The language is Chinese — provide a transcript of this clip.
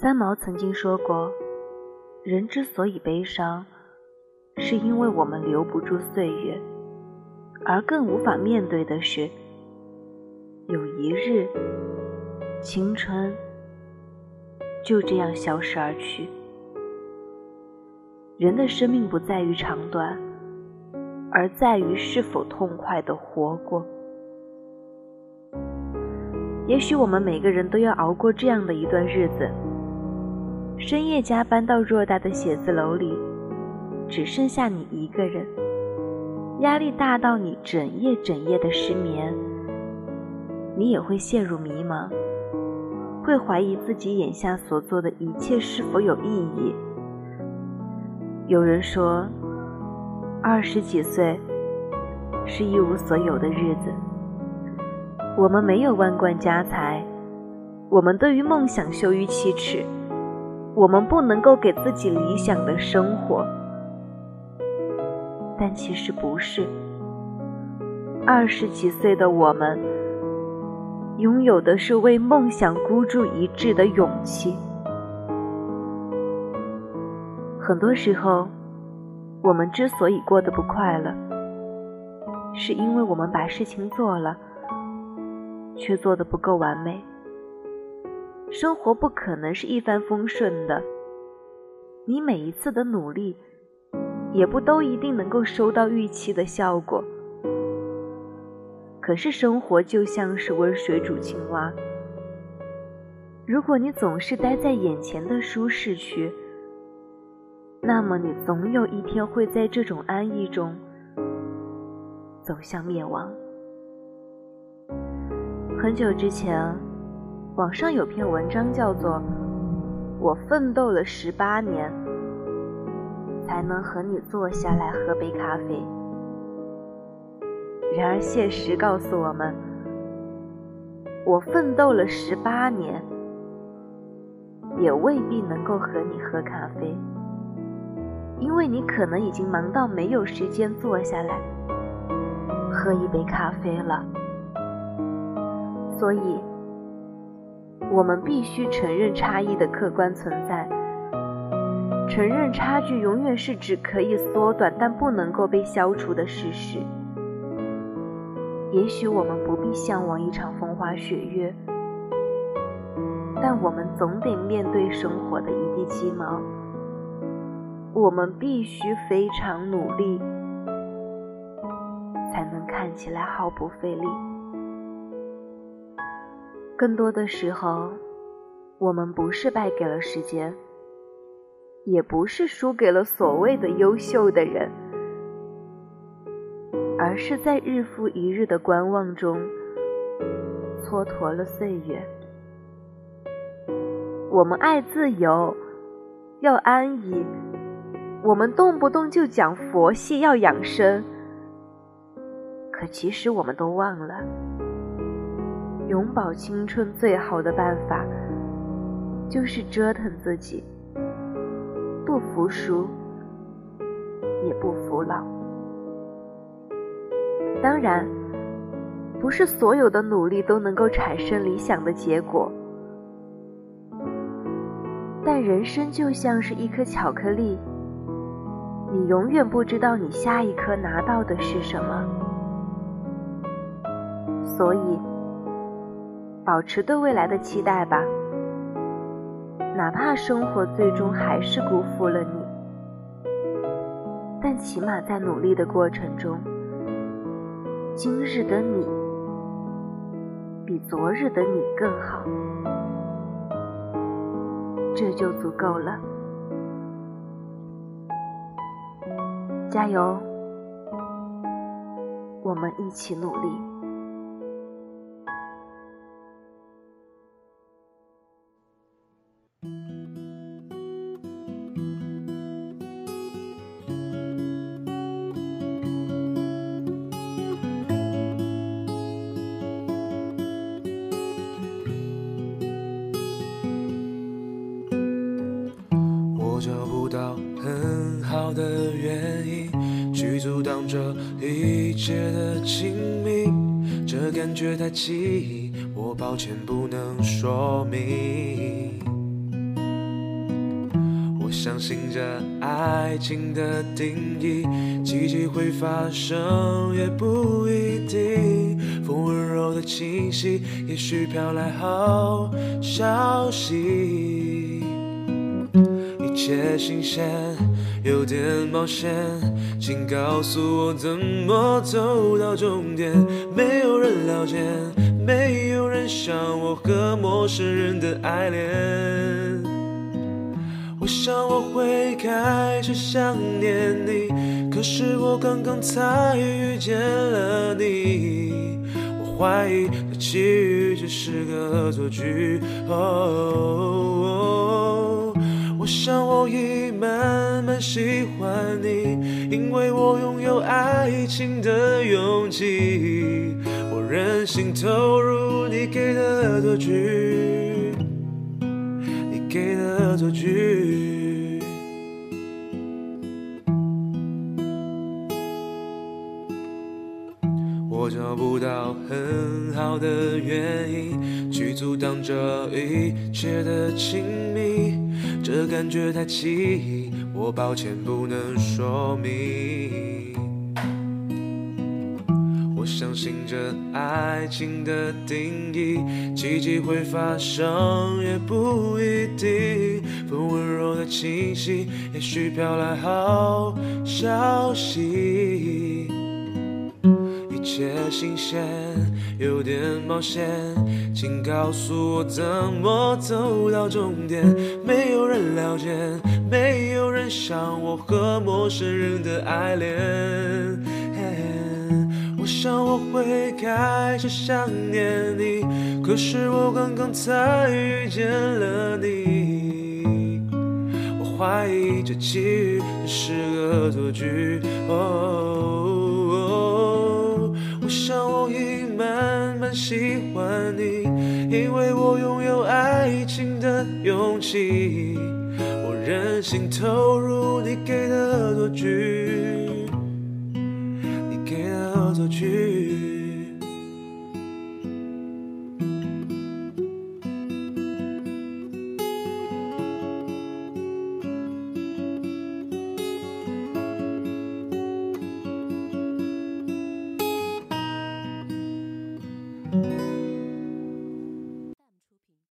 三毛曾经说过：“人之所以悲伤，是因为我们留不住岁月，而更无法面对的是，有一日，青春就这样消失而去。人的生命不在于长短，而在于是否痛快的活过。也许我们每个人都要熬过这样的一段日子。”深夜加班到偌大的写字楼里，只剩下你一个人，压力大到你整夜整夜的失眠，你也会陷入迷茫，会怀疑自己眼下所做的一切是否有意义。有人说，二十几岁是一无所有的日子，我们没有万贯家财，我们对于梦想羞于启齿。我们不能够给自己理想的生活，但其实不是。二十几岁的我们，拥有的是为梦想孤注一掷的勇气。很多时候，我们之所以过得不快乐，是因为我们把事情做了，却做得不够完美。生活不可能是一帆风顺的，你每一次的努力，也不都一定能够收到预期的效果。可是生活就像是温水煮青蛙，如果你总是待在眼前的舒适区，那么你总有一天会在这种安逸中走向灭亡。很久之前。网上有篇文章叫做《我奋斗了十八年，才能和你坐下来喝杯咖啡》。然而现实告诉我们，我奋斗了十八年，也未必能够和你喝咖啡，因为你可能已经忙到没有时间坐下来喝一杯咖啡了，所以。我们必须承认差异的客观存在，承认差距永远是指可以缩短但不能够被消除的事实。也许我们不必向往一场风花雪月，但我们总得面对生活的一地鸡毛。我们必须非常努力，才能看起来毫不费力。更多的时候，我们不是败给了时间，也不是输给了所谓的优秀的人，而是在日复一日的观望中蹉跎了岁月。我们爱自由，要安逸，我们动不动就讲佛系要养生，可其实我们都忘了。永葆青春最好的办法，就是折腾自己，不服输，也不服老。当然，不是所有的努力都能够产生理想的结果，但人生就像是一颗巧克力，你永远不知道你下一颗拿到的是什么，所以。保持对未来的期待吧，哪怕生活最终还是辜负了你，但起码在努力的过程中，今日的你比昨日的你更好，这就足够了。加油，我们一起努力。的原因去阻挡这一切的亲密，这感觉太奇异，我抱歉不能说明。我相信这爱情的定义，奇迹会发生也不一定。风温柔的气息，也许飘来好消息。一切新鲜，有点冒险，请告诉我怎么走到终点。没有人了解，没有人像我和陌生人的爱恋。我想我会开始想念你，可是我刚刚才遇见了你。我怀疑这奇遇只是个恶作剧。哦，我想我已慢慢喜欢你，因为我拥有爱情的勇气。我任性投入你给的恶作剧。给的恶作剧。我找不到很好的原因去阻挡这一切的亲密，这感觉太奇异，我抱歉不能说明。我相信这爱情的定义，奇迹会发生也不一定。风温柔的清晰，也许飘来好消息。一切新鲜，有点冒险，请告诉我怎么走到终点。没有人了解，没有人像我和陌生人的爱恋。我想我会开始想念你，可是我刚刚才遇见了你。我怀疑这奇遇只是个恶作剧。哦，我想我已慢慢喜欢你因为我拥有爱情的勇气。我任性投入你给的恶作剧你给的恶作剧